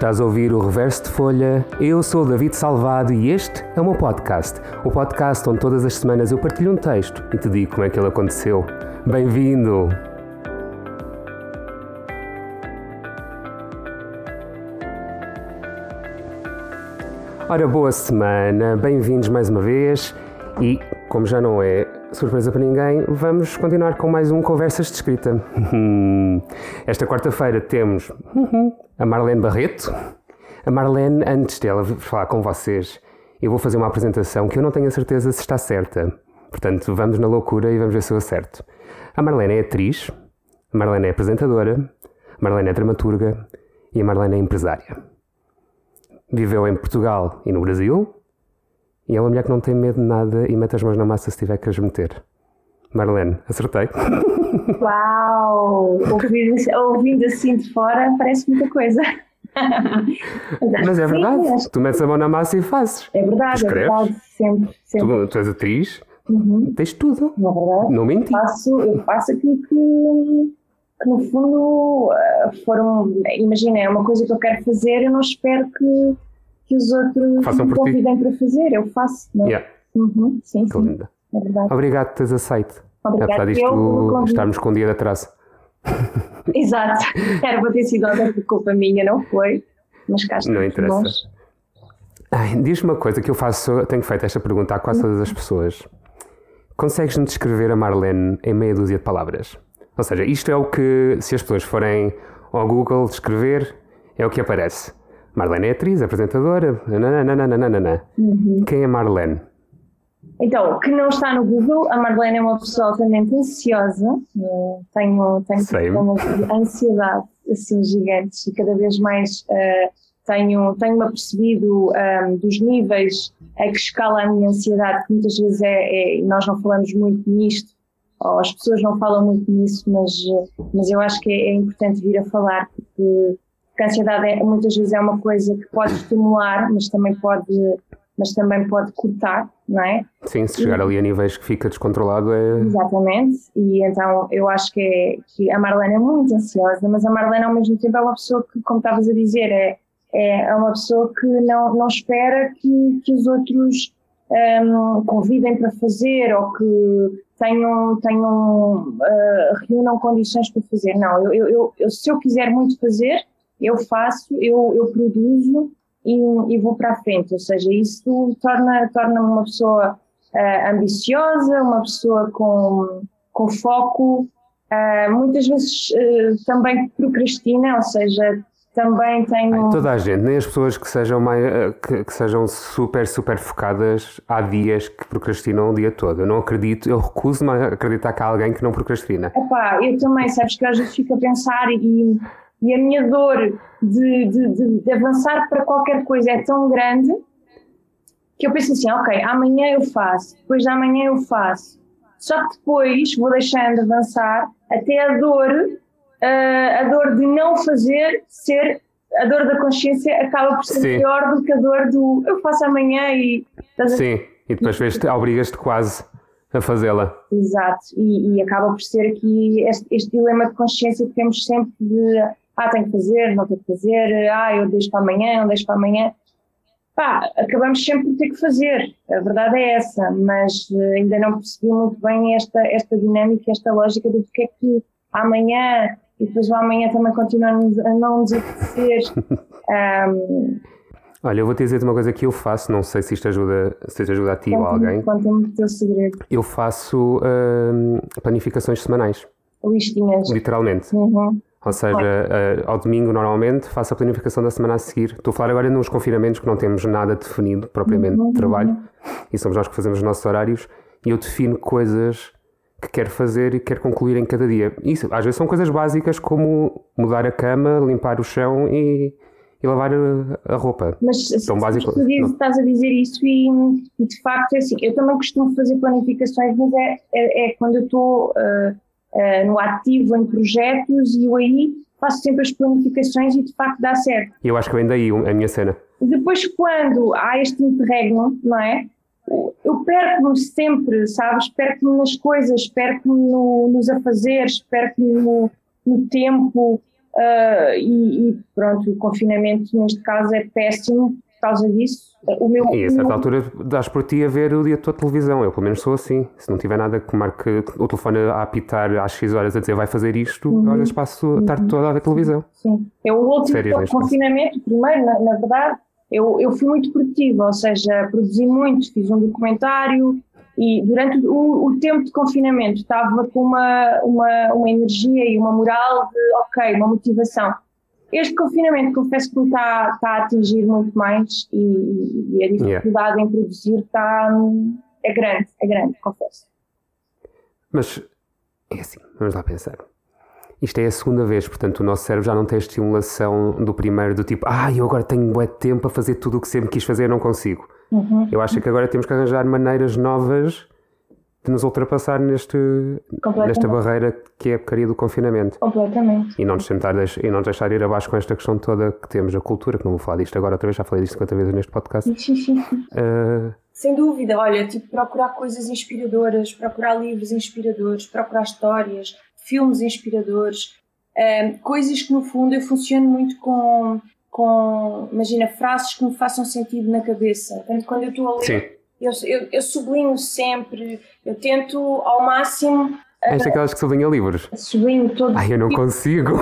Estás a ouvir o Reverso de Folha? Eu sou David Salvado e este é o meu podcast. O podcast onde todas as semanas eu partilho um texto e te digo como é que ele aconteceu. Bem-vindo! Ora, boa semana, bem-vindos mais uma vez e, como já não é surpresa para ninguém, vamos continuar com mais um Conversas de Escrita. Esta quarta-feira temos a Marlene Barreto. A Marlene, antes dela falar com vocês, eu vou fazer uma apresentação que eu não tenho a certeza se está certa. Portanto, vamos na loucura e vamos ver se eu acerto. A Marlene é atriz, a Marlene é apresentadora, a Marlene é dramaturga e a Marlene é empresária. Viveu em Portugal e no Brasil. E é uma mulher que não tem medo de nada e mete as mãos na massa se tiver que as meter. Marlene, acertei. Uau! Ouvindo, ouvindo assim de fora parece muita coisa. Mas é verdade. Sim, tu metes a mão na massa e fazes. É verdade, é verdade. Sempre. sempre. Tu, tu és atriz, uhum. tens tudo. Não é verdade. Não menti. Eu faço, eu faço aquilo que, que no fundo eh, foram. Imagina, é uma coisa que eu quero fazer, eu não espero que, que os outros Façam me convidem para fazer, eu faço. Não é? Yeah. Uhum, sim, Que sim. linda. É verdade. Obrigado por teres aceito. Obrigada Apesar disto estarmos com um dia de atraso. Exato. Era para ter sido outra culpa minha, não foi? Mas cá Não interessa. Diz-me uma coisa que eu faço, tenho feito esta pergunta a quase todas as pessoas. Consegues-me descrever a Marlene em meia dúzia de palavras? Ou seja, isto é o que, se as pessoas forem ao Google descrever, é o que aparece. Marlene é atriz, apresentadora, nananana. Uhum. Quem é Marlene? Então, que não está no Google, a Marlene é uma pessoa altamente ansiosa. Eh, Tenho, tenho, ansiedade assim gigante e cada vez mais eh, tenho, tenho-me apercebido eh, dos níveis a que escala a minha ansiedade, que muitas vezes é, é- nós não falamos muito nisto, ou as pessoas não falam muito nisso, mas, eh, mas eu acho que é, é importante vir a falar, porque, porque a ansiedade é, muitas vezes é uma coisa que pode estimular, mas também pode, mas também pode cortar, não é? Sim, se chegar ali a níveis que fica descontrolado é. Exatamente, e então eu acho que, é, que a Marlene é muito ansiosa, mas a Marlene ao mesmo tempo é uma pessoa que, como estavas a dizer, é, é uma pessoa que não, não espera que, que os outros hum, convidem para fazer ou que tenham, tenham ah, reúnam condições para fazer. Não, eu, eu- eu- se eu quiser muito fazer, eu faço, eu, eu produzo e, e vou para a frente. Ou seja, isso torna, torna uma pessoa ah, ambiciosa, uma pessoa com, com foco, ah, muitas vezes ah, também procrastina, ou seja, também tenho. Toda a gente, nem as pessoas que sejam, mais, que, que sejam super, super focadas, há dias que procrastinam o dia todo. Eu não acredito, eu recuso-me a acreditar que há alguém que não procrastina. Epá, eu também, sabes que às vezes fico a pensar e, e a minha dor de, de, de- de avançar para qualquer coisa é tão grande que eu penso assim, ok, amanhã eu faço, depois de amanhã eu faço. Só que depois vou deixando de avançar até a dor, ah, a dor de não fazer ser, a dor da consciência acaba por ser Sim. pior do que a dor do eu faço amanhã e... Sim, e depois vês-te, obrigas-te quase a fazê-la. Exato, e, e acaba por ser aqui este, este dilema de consciência que temos sempre de ah, tenho que fazer, não tenho que fazer, ah, eu deixo para amanhã, não deixo para amanhã. Pá, acabamos sempre por ter que fazer, a verdade é essa, mas eh, ainda não percebi muito bem esta, esta dinâmica, esta lógica do porque é que amanhã e depois o amanhã também continua a não nos. Ahm, Olha, eu vou te dizer uma coisa que eu faço, não sei se isto ajuda, se isto ajuda a ti ou a alguém. conta-me o teu segredo, Eu faço hum, planificações semanais, listinhas. literalmente. Uhum. Ou seja, eh, ao domingo normalmente faço a planificação da semana a seguir. Estou a falar agora nos confinamentos que não temos nada definido propriamente de trabalho e somos nós que fazemos os nossos horários e eu defino coisas que quero fazer e quero concluir em cada dia. Isso, às vezes são coisas básicas como mudar a cama, limpar o chão e, e lavar a, a roupa. Mas Tão se- básico, estás a dizer isso e, e de facto é assim, eu também costumo fazer planificações, mas é, é, é quando eu estou ah, ah, no ativo em projetos e eu aí faço sempre as planificações e de facto dá certo. Eu acho que vem daí a minha cena. Depois quando há este interregno, não é? Eu perco-me sempre, sabes? Perco-me nas coisas, perco-me no- nos afazeres, perco-me no, no tempo uh, e, e, pronto, o confinamento neste caso é péssimo por causa disso. O meu, e a certa meu... altura dás por ti a ver o dia todo televisão, eu pelo menos sou assim. Se não tiver nada que marque o telefone a apitar às X horas a dizer vai fazer isto, uhum. vezes passo a tarde toda a ver televisão. Sim, eu o último Séries, confinamento, primeiro, na, na verdade, eu, eu fui muito produtiva, ou seja, produzi muito, fiz um documentário, e durante o, o, tempo de confinamento estava com uma, uma, uma energia e uma moral de, ok, uma motivação. Este confinamento, confesso que me está, está a atingir muito mais e, e a dificuldade yeah. em produzir está, é grande, é grande, confesso. Mas é assim, vamos lá pensar. Isto é a segunda vez, portanto o nosso cérebro já não tem a estimulação do primeiro, do tipo, ah, eu agora tenho bué tempo para fazer tudo o que sempre quis fazer e não consigo. Uhum. Eu acho que agora temos que arranjar maneiras novas de nos ultrapassar neste, nesta barreira que é a porcaria do confinamento. Completamente. E não, nos tentar e não deixar ir abaixo com esta questão toda que temos, a cultura, que não vou falar disto agora outra vez, já falei disto 50 vezes neste podcast. uh... Sem dúvida, olha, tipo, procurar coisas inspiradoras, procurar livros inspiradores, procurar histórias, filmes inspiradores, uh, coisas que no fundo eu funciono muito com com, imagina, frases que me façam sentido na cabeça. Portanto, quando eu estou a ler, eu, eu, eu, sublinho sempre, eu tento ao máximo. És aquelas que sublinha livros? Sublinho todos. Ai, eu não consigo.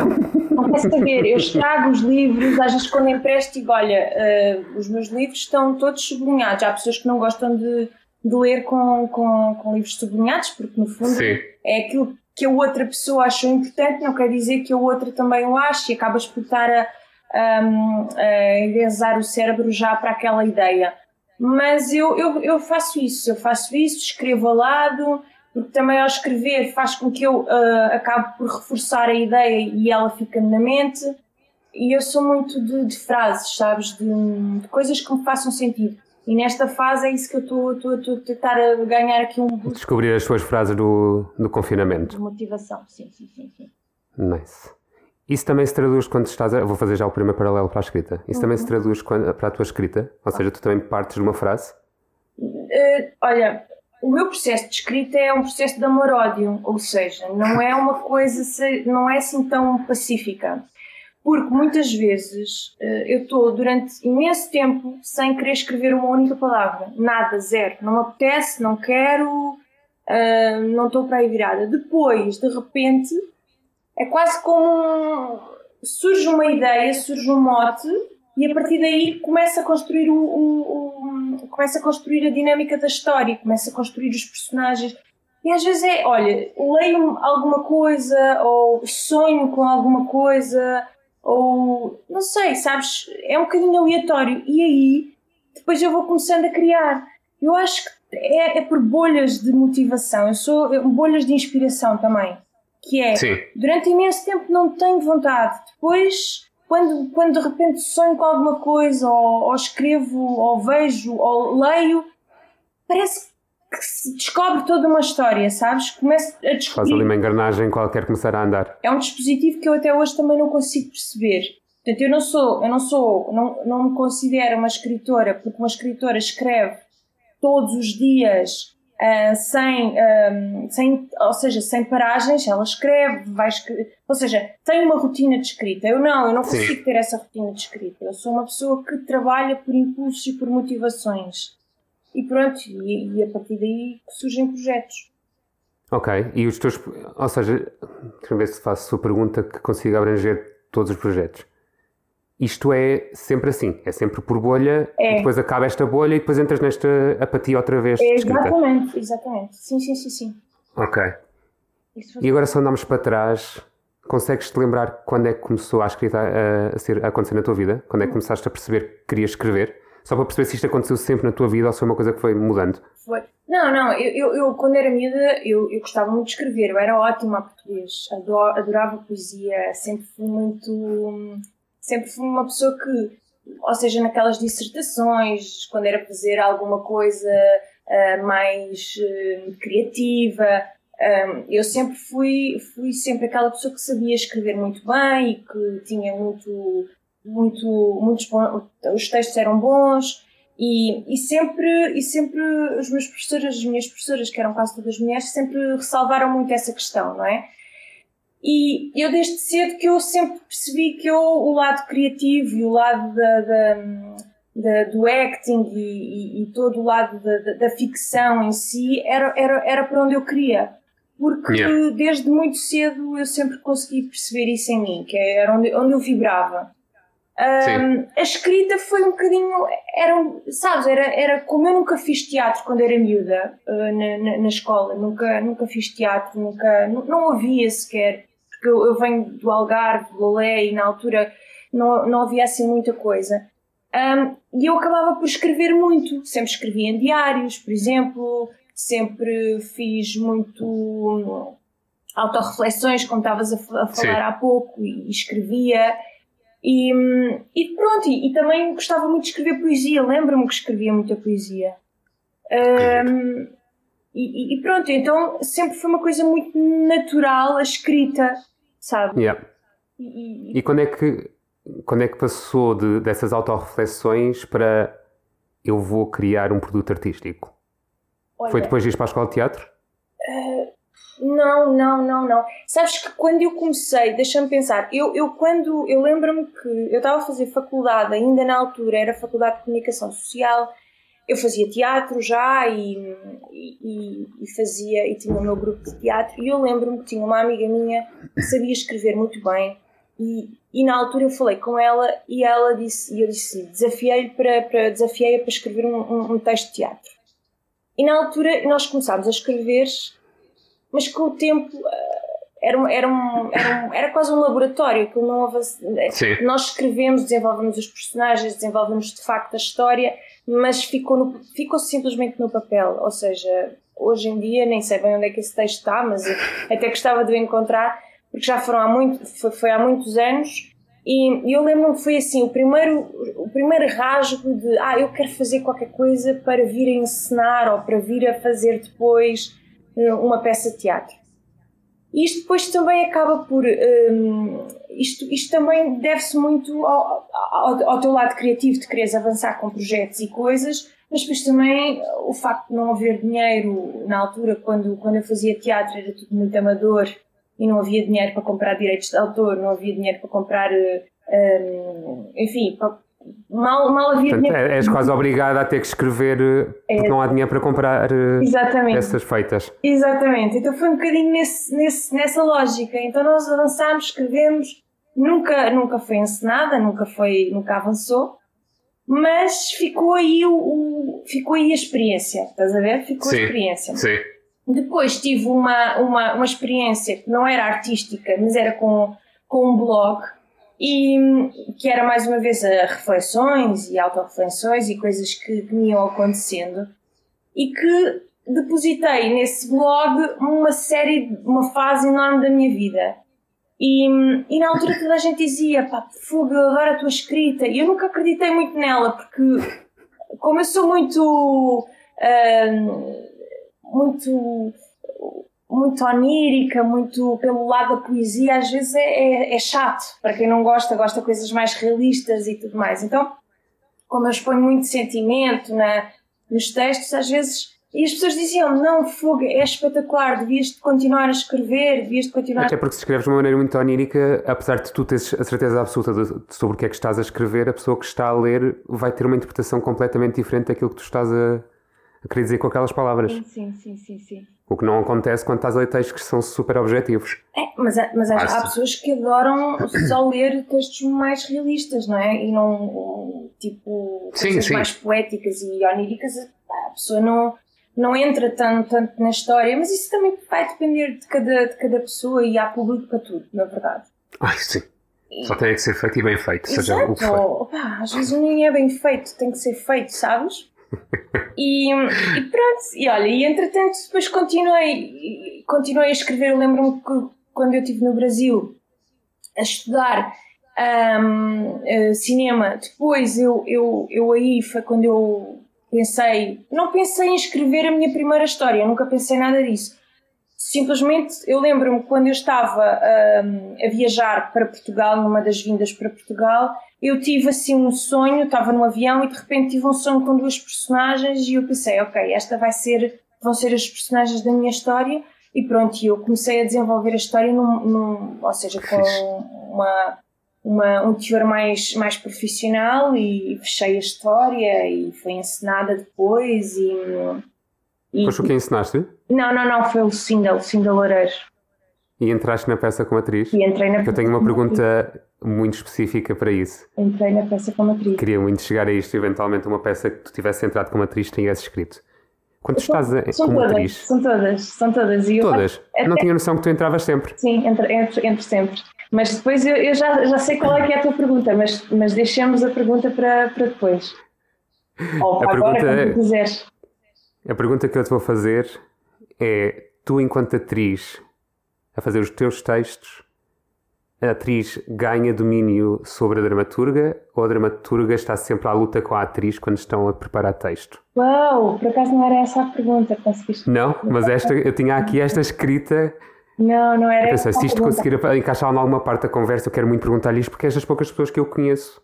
Não quer saber, eu estrago os livros, às vezes quando empresto digo, olha, uh, os meus livros estão todos sublinhados. Há pessoas que não gostam de, de ler com, com, com livros sublinhados, porque no fundo Sim. é aquilo que a outra pessoa achou importante, não quer dizer que a outra também o ache e acabas por estar a, envezar o cérebro já para aquela ideia. Mas eu, eu, eu faço isso, eu faço isso, escrevo ao lado, porque também ao escrever faz com que eu uh, acabe por reforçar a ideia e ela fica na mente. E eu sou muito de, de frases, sabes? De, de, coisas que me façam sentido. E nesta fase é isso que eu estou a tentar ganhar aqui um. Descobrir as suas frases do, do confinamento. De motivação, sim, sim, sim. sim. Nice. Isso também se traduz quando estás a. Vou fazer já o primeiro paralelo para a escrita. Isso uhum. também se uhum. traduz quando, para a tua escrita? Ou seja, tu também partes de uma frase? Uh, olha, o meu processo de escrita é um processo de amor-ódio, ou seja, não é uma coisa, não é assim tão pacífica. Porque muitas vezes uh, eu estou durante imenso tempo sem querer escrever uma única palavra. Nada, zero. Não me apetece, não quero, uh, não estou para aí virada. Depois, de repente é quase como surge uma ideia, surge um mote e a partir daí começa a construir o, o, o, começa a construir a dinâmica da história, começa a construir os personagens. E às vezes é, olha, leio alguma coisa ou sonho com alguma coisa ou não sei, sabes, é um bocadinho aleatório e aí depois eu vou começando a criar. Eu acho que é, é por bolhas de motivação, eu sou bolhas de inspiração também que é Sim. durante imenso tempo não tenho vontade, depois quando, quando de repente sonho com alguma coisa, ou, ou escrevo, ou vejo, ou leio, parece que se descobre toda uma história, sabes? Começo a descobrir. Faz ali uma engrenagem qualquer começar a andar. É um dispositivo que eu até hoje também não consigo perceber. Portanto, eu não sou, eu não sou, não, não me considero uma escritora, porque uma escritora escreve todos os dias uh, sem, um, sem, ou seja, sem paragens, ela escreve, vai escrever, ou seja, tem uma rotina de escrita. Eu não, eu não consigo Sim. ter essa rotina de escrita. Eu sou uma pessoa que trabalha por impulsos e por motivações. E pronto, e, e a partir daí surgem projetos. Ok, e os teus, ou seja, deixa-me ver se faço a sua pergunta que consiga abranger todos os projetos isto é sempre assim, é sempre por bolha, é. depois acaba esta bolha e depois entras nesta apatia outra vez. É, exatamente, exatamente. Sim, sim, sim, sim. Ok. E agora se andamos para trás, consegues-te lembrar quando é que começou a escrita a, a, ser, a acontecer na tua vida? Quando é que começaste a perceber que querias escrever? Só para perceber se isto aconteceu sempre na tua vida ou se foi uma coisa que foi mudando. Foi. Não, não, eu, eu, eu quando era miúda eu, eu gostava muito de escrever, eu era ótima a português, adorava poesia, sempre fui muito sempre fui uma pessoa que, ou seja, naquelas dissertações, quando era fazer alguma coisa uh, mais uh, criativa, um, eh, eu sempre fui, fui sempre aquela pessoa que sabia escrever muito bem e que tinha muito, muito, muitos os textos eram bons e, e sempre, e sempre os meus professores, as minhas professoras, que eram quase todas mulheres, sempre ressalvaram muito essa questão, não é? E eu desde cedo que eu sempre percebi que eu, o lado criativo e o lado da, da, da do acting e, e, e, todo o lado da, ficção em si era, era, era para onde eu queria. Porque yeah. desde muito cedo eu sempre consegui perceber isso em mim, que era onde, onde eu vibrava. Um, a escrita foi um bocadinho, era, sabes, era, era como eu nunca fiz teatro quando era miúda uh, na, na, na, escola, nunca, nunca fiz teatro, nunca, não havia sequer, porque eu, eu venho do Algarve, do Lolé e na altura não, não havia assim muita coisa. Um, e eu acabava por escrever muito, sempre escrevi em diários, por exemplo, sempre fiz muito hum, autorreflexões, como estavas a, a falar Sim. há pouco, e escrevia. E, e pronto, e, e, também gostava muito de escrever poesia, lembro-me que escrevia muita poesia. Um, e, e, pronto, então sempre foi uma coisa muito natural a escrita, sabe? Yeah. E, e, quando é que quando é que passou de, dessas autorreflexões para eu vou criar um produto artístico? Olha, foi depois de ir para a escola de teatro? Uh, não, não, não, não. Sabes que quando eu comecei, deixa-me pensar, eu, eu quando, eu lembro-me que eu estava a fazer faculdade, ainda na altura era Faculdade de Comunicação Social, eu fazia teatro já e, e, e, fazia, e tinha o meu grupo de teatro e eu lembro-me que tinha uma amiga minha que sabia escrever muito bem e, e na altura eu falei com ela e ela disse, e eu disse, desafiei para, para, desafiei para escrever um, um, um texto de teatro. E na altura nós começámos a escrever mas com o tempo eh, era, um, era, um, era, um, era quase um laboratório, que não. Nós escrevemos, desenvolvemos os personagens, desenvolvemos de facto a história, mas ficou, no, ficou simplesmente no papel. Ou seja, hoje em dia nem sei bem onde é que esse texto está, mas até gostava de o encontrar, porque já foram há muito, foi, foi há muitos anos. E eu lembro-me que foi assim, o primeiro, o primeiro rasgo de ah, eu quero fazer qualquer coisa para vir a encenar ou para vir a fazer depois uma peça de teatro. Isto depois também acaba por. Um, isto, isto também deve-se muito ao, ao, ao, teu lado criativo de quereres avançar com projetos e coisas, mas depois também o facto de não haver dinheiro na altura, quando, quando eu fazia teatro, era tudo muito amador e não havia dinheiro para comprar direitos de autor, não havia dinheiro para comprar. Um, enfim, para, mal, mal havia Portanto, dinheiro. És quase obrigada a ter que escrever é. porque não há dinheiro para comprar eh, Exatamente. peças feitas. Exatamente, então foi um bocadinho nesse, nesse, nessa lógica. Então nós avançámos, escrevemos, nunca, nunca foi encenada, nunca, foi, nunca avançou, mas ficou aí, o, o ficou aí a experiência, estás a ver? Ficou sim, a experiência. Sim. Depois tive uma, uma, uma experiência que não era artística, mas era com, com um blog e que era mais uma vez reflexões e autorreflexões e coisas que, que me iam acontecendo e que depositei nesse blog uma série, uma fase enorme da minha vida. E, e na altura toda a gente dizia, pá, fogo, adoro a tua escrita. E eu nunca acreditei muito nela, porque como eu sou muito, uh, muito muito onírica, muito pelo lado da poesia, às vezes é, é, é, chato. Para quem não gosta, gosta de coisas mais realistas e tudo mais. Então, como eu exponho muito sentimento na, nos textos, às vezes. E as pessoas diziam: Não, Fogo, é espetacular, devias continuar a escrever, devias continuar. Até porque se escreves de uma maneira muito onírica, apesar de tu teres a certeza absoluta de, sobre o que é que estás a escrever, a pessoa que está a ler vai ter uma interpretação completamente diferente daquilo que tu estás a, a querer dizer com aquelas palavras. Sim, sim, sim, sim. sim. O que não acontece quando estás a ler textos que são super objetivos. É, mas, mas há, há, pessoas que adoram só ler textos mais realistas, não é? E não, tipo, coisas sim, sim. mais poéticas e oníricas. A pessoa não, não entra tanto, tanto na história, mas isso também vai depender de cada, de cada pessoa e há público para tudo, na verdade. Ai, sim. Só tem que ser feito e bem feito, Exato. seja o que for. Opa, às vezes nem é bem feito, tem que ser feito, sabes? E, e, pronto, e olha, e entretanto depois continuei, continuei a escrever. Lembro-me que quando eu estive no Brasil a estudar um, uh, cinema, depois eu, eu, eu aí foi quando eu pensei, não pensei em escrever a minha primeira história, nunca pensei nada disso. Simplesmente eu lembro-me quando eu estava um, a viajar para Portugal, numa das vindas para Portugal, eu tive assim um sonho, estava no avião e de repente tive um sonho com duas personagens e eu pensei, ok, esta vai ser, vão ser as personagens da minha história e pronto, eu comecei a desenvolver a história, num, num ou seja, com uma, uma, um teor mais, mais profissional e, e, fechei a história e foi encenada depois e... e Pois o que ensinaste? Não, não, não, foi o Lucinda, Lucinda Loureiro. E entraste na peça como atriz? E entrei na Eu tenho uma pergunta muito específica para isso. Entrei na peça como atriz. Queria muito chegar a isto, eventualmente uma peça que tu tivesse entrado como atriz tivesse escrito. Quando estás a, são como todas, atriz. São todas, são todas. E todas? Eu, não tinha noção que tu entravas sempre. Sim, entre sempre. Mas depois eu, eu, já, já sei qual é que é a tua pergunta, mas, mas deixemos a pergunta para, para depois. Ou a agora, pergunta, quando quiseres. A pergunta que eu te vou fazer é: tu, enquanto atriz, a fazer os teus textos, a atriz ganha domínio sobre a dramaturga ou a dramaturga está sempre à luta com a atriz quando estão a preparar texto? Uau, por acaso não era essa a pergunta, conseguiste? Não, mas esta, eu tinha aqui esta escrita. Não, não era eu pensei, se isto pergunta. conseguir encaixar em alguma parte da conversa, eu quero muito perguntar-lhe isto porque é das poucas pessoas que eu conheço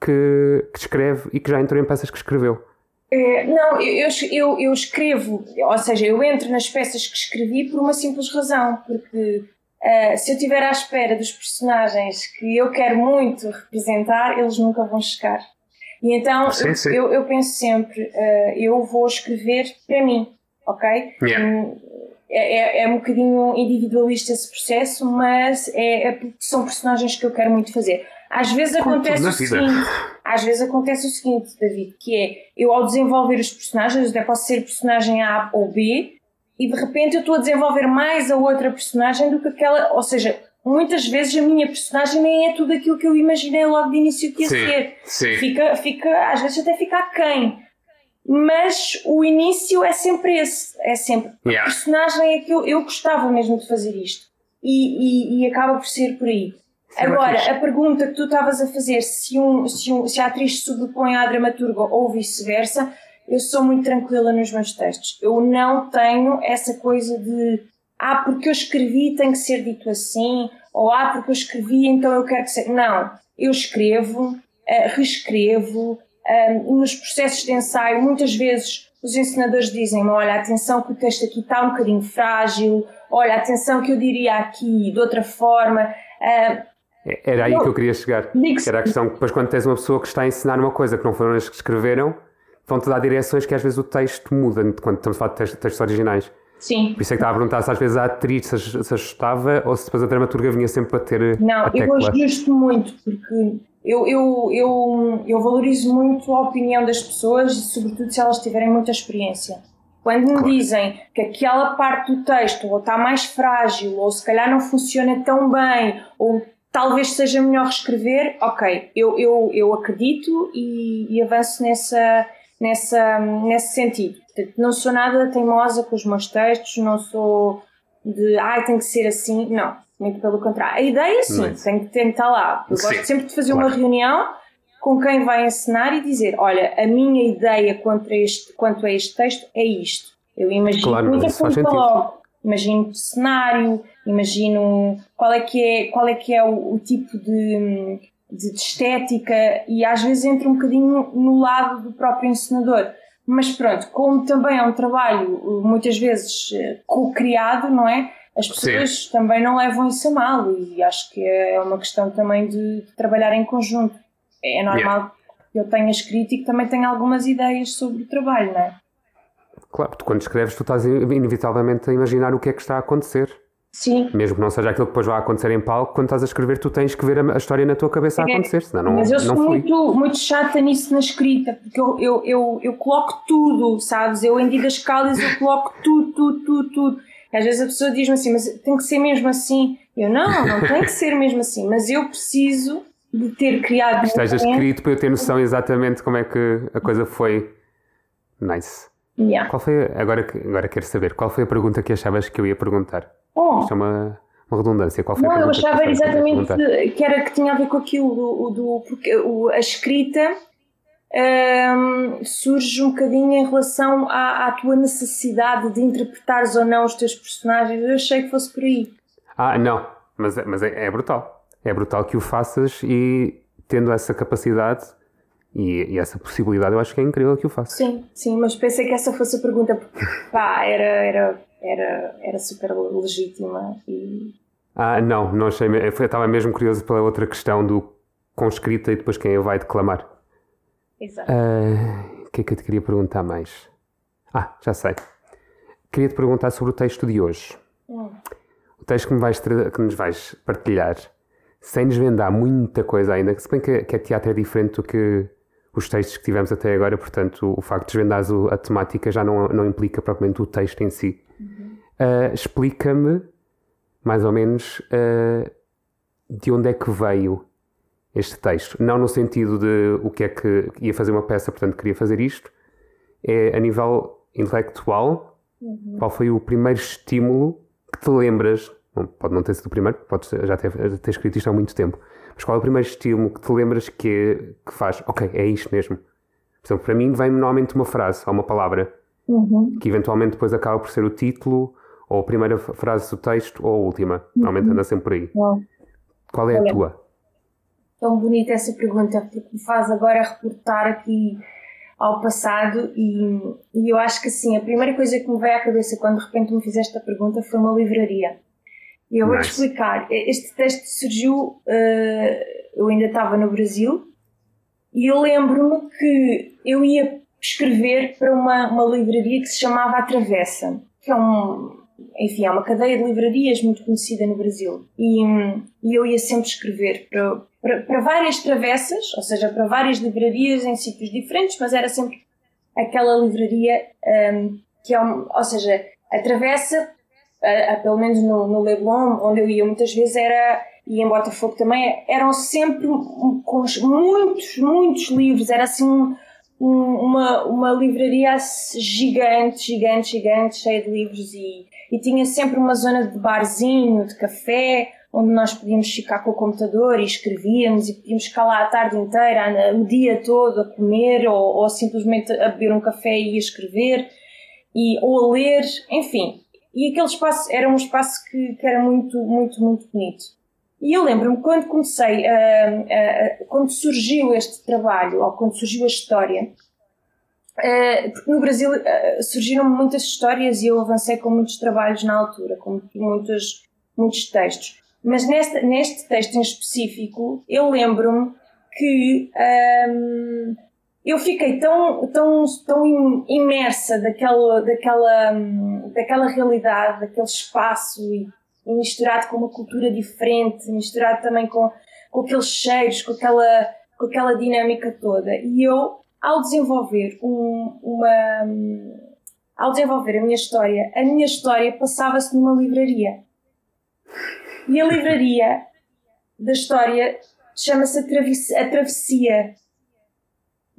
que, que escreve e que já entrou em peças que escreveu. É, não, eu, eu, eu escrevo, ou seja, eu entro nas peças que escrevi por uma simples razão, porque Uh, se eu estiver à espera dos personagens que eu quero muito representar, eles nunca vão chegar. E então sim, sim. Eu, eu, penso sempre, uh, eu vou escrever para mim, ok? Yeah. Um, é, é, é, um bocadinho individualista esse processo, mas é, é, porque são personagens que eu quero muito fazer. Às vezes acontece o seguinte, às vezes acontece o seguinte, David, que é eu ao desenvolver os personagens, até posso ser personagem A ou B, e de repente eu estou a desenvolver mais a outra personagem do que aquela, ou seja, muitas vezes a minha personagem nem é tudo aquilo que eu imaginei logo de início que ia sim, ser. Sim. Fica, fica, às vezes até fica aquém. Mas o início é sempre esse, é sempre. Yeah. A personagem é que eu, eu gostava mesmo de fazer isto. E, e, e acaba por ser por aí. Agora, a pergunta que tu estavas a fazer, se, um, se, um, se a atriz se sobrepõe à dramaturga ou vice-versa, eu sou muito tranquila nos meus textos. Eu não tenho essa coisa de ah, porque eu escrevi tem que ser dito assim, ou ah, porque eu escrevi então eu quero que seja. Não. Eu escrevo, uh, reescrevo, um, nos processos de ensaio, muitas vezes os ensinadores dizem-me: olha, atenção que o texto aqui está um bocadinho frágil, olha, atenção que eu diria aqui de outra forma. Uh, Era aí eu, que eu queria chegar. Era a questão que depois, quando tens uma pessoa que está a ensinar uma coisa que não foram eles que escreveram, vão-te dar direções que às vezes o texto muda quando estamos a falar de textos, textos originais. Sim. Por isso é que estava a perguntar se às vezes a atriz se, se ajustava ou se depois a dramaturga vinha sempre para ter. Não, a eu ajusto muito, porque eu, eu, eu, eu valorizo muito a opinião das pessoas, sobretudo se elas tiverem muita experiência. Quando me claro. dizem que aquela parte do texto ou está mais frágil, ou se calhar não funciona tão bem, ou talvez seja melhor reescrever, ok, eu, eu, eu acredito e, e avanço nessa, nessa, nesse sentido. Não sou nada teimosa com os meus textos, não sou de, ai, ah, tem que ser assim, não, muito pelo contrário. A ideia, sim, tem que, estar lá. Eu sim, gosto sempre de fazer claro. uma reunião com quem vai ensinar e dizer, olha, a minha ideia quanto a este, quanto a este texto é isto. Eu imagino claro, muita faz coisa logo. Imagino cenário, imagino qual é que é, qual é, que é o, o tipo de, de, de estética e às vezes entra um bocadinho no lado do próprio encenador. Mas pronto, como também é um trabalho muitas vezes co-criado, não é? As pessoas Sim. também não levam isso a mal e acho que é uma questão também de, de trabalhar em conjunto. É normal Yeah. que eu tenha escrito e que também tenha algumas ideias sobre o trabalho, não é? Claro, tu quando escreves, tu estás inevitavelmente a imaginar o que é que está a acontecer. Sim, Mesmo que não seja aquilo que depois vai acontecer em palco, quando estás a escrever, tu tens que ver a, a história na tua cabeça a É, acontecer, senão não, mas eu sou muito, muito chata nisso na escrita, porque eu, eu, eu, eu coloco tudo, sabes? Eu em Didas Cálidas eu coloco tudo, tudo, tudo, tudo. E às vezes a pessoa diz-me assim, mas tem que ser mesmo assim. Eu, não, não tem que ser mesmo assim, mas eu preciso de ter criado... Esteja um momento- escrito para eu ter noção exatamente como é que a coisa foi. Nice. Yeah. Qual foi, a- agora, que- agora quero saber, qual foi a pergunta que achavas que eu ia perguntar? Oh, Isto é uma, uma redundância. Qual foi Não, eu achava que exatamente que era que tinha a ver com aquilo do, do porque o, a escrita hum, surge um bocadinho em relação à, à tua necessidade de interpretares ou não os teus personagens. Eu achei que fosse por aí. Ah, não, mas, é- mas é, é brutal. É brutal que o faças e tendo essa capacidade e, e essa possibilidade, eu acho que é incrível que o faças. Sim, sim, mas pensei que essa fosse a pergunta. porque, Pá, era, era, era, era super legítima e... Ah, não, não achei. Eu estava mesmo curioso pela outra questão do com escrita e depois quem vai declamar. Exato. Uh, o que é que eu te queria perguntar mais? Ah, já sei. Queria te perguntar sobre o texto de hoje. Hum. O texto que, me vais, que nos vais partilhar, sem desvendar muita coisa ainda, se bem que, que a teatro é diferente do que os textos que tivemos até agora, portanto, o facto de desvendares a temática já não, não implica propriamente o texto em si. Uhum. Uh, Explica-me, mais ou menos, uh, de onde é que veio este texto. Não no sentido de o que é que ia fazer uma peça, portanto queria fazer isto. É a nível intelectual. Uhum. Qual foi o primeiro estímulo que te lembras? Bom, pode não ter sido o primeiro, pode já ter, ter escrito isto há muito tempo. Mas qual é o primeiro estímulo que te lembras que, que faz, ok, é isto mesmo? Por exemplo, para mim vem normalmente uma frase ou uma palavra uhum. que eventualmente depois acaba por ser o título ou a primeira frase do texto ou a última. Uhum. Normalmente anda sempre por aí. Uhum. Qual é a tua? tão bonita essa pergunta, porque me faz agora reportar aqui ao passado e, e, eu acho que assim, a primeira coisa que me veio à cabeça quando de repente me fizeste a pergunta foi uma livraria. E eu vou-te nice. explicar. Este texto surgiu, uh, eu ainda estava no Brasil e eu lembro-me que eu ia escrever para uma, uma livraria que se chamava A Travessa, que é um, enfim, é uma cadeia de livrarias muito conhecida no Brasil. E, e eu ia sempre escrever para, para, para, várias travessas, ou seja, para várias livrarias em sítios diferentes, mas era sempre aquela livraria um, que é, um, ou seja, a travessa, pelo menos no, no Leblon, onde eu ia muitas vezes, era, e em Botafogo também, eram sempre com muitos, muitos livros, era assim um, uma, uma livraria gigante, gigante, gigante, cheia de livros e, e tinha sempre uma zona de barzinho, de café, onde nós podíamos ficar com o computador e escrevíamos e podíamos ficar lá a tarde inteira, o dia todo a comer ou, ou simplesmente a beber um café e a escrever e, ou a ler, enfim. E aquele espaço era um espaço que, que era muito, muito, muito bonito. E eu lembro-me quando comecei, uh, quando surgiu este trabalho, ou quando surgiu a história, uh, porque no Brasil surgiram muitas histórias e eu avancei com muitos trabalhos na altura, com muitos, muitos textos. Mas neste, neste texto em específico, eu lembro-me que um, eu fiquei tão, tão, tão imersa daquela, daquela, daquela realidade, daquele espaço e, e misturado com uma cultura diferente, misturado também com, com aqueles cheiros, com aquela, com aquela dinâmica toda. E eu, ao desenvolver um, uma, ao desenvolver a minha história, a minha história passava-se numa livraria. E a livraria da história chama-se a, Travessia,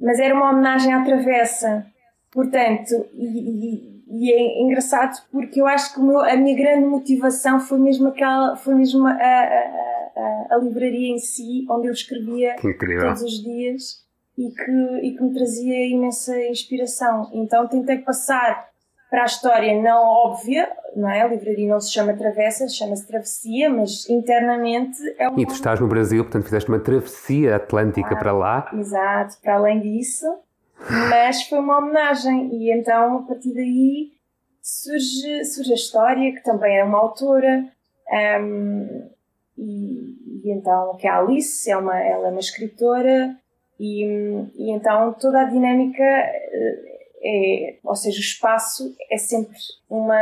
mas era uma homenagem à Travessa. Portanto, e, e, e é engraçado porque eu acho que meu, a minha grande motivação foi mesmo aquela, foi mesmo a, a, a, a livraria em si, onde eu escrevia todos os dias e que, e que me trazia imensa inspiração. Então tentei passar para a história não óbvia, não é? A livraria não se chama Travessa, chama-se Travessia, mas internamente é uma... E tu estás no Brasil, portanto fizeste uma travessia atlântica ah, para lá. Exato, para além disso, mas foi uma homenagem e então a partir daí surge, surge a história, que também é uma autora, um, e, e, então que é a Alice, é uma, ela é uma escritora, e, e então toda a dinâmica eh, é, ou seja, o espaço é sempre uma